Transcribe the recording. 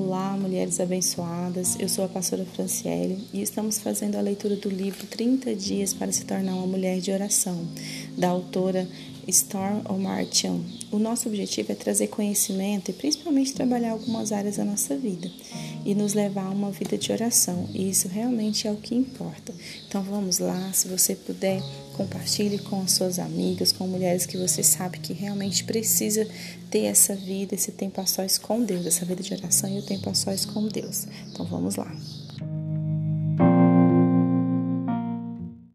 Olá, mulheres abençoadas. Eu sou a pastora Franciele e estamos fazendo a leitura do livro 30 dias para se tornar uma mulher de oração, da autora Storm O'Martian. O nosso objetivo é trazer conhecimento e principalmente trabalhar algumas áreas da nossa vida e nos levar a uma vida de oração. E isso realmente é o que importa. Então vamos lá, se você puder, compartilhe com as suas amigas, com mulheres que você sabe que realmente precisa ter essa vida, esse tempo a sós com Deus, essa vida de oração e o tempo a sós com Deus. Então vamos lá.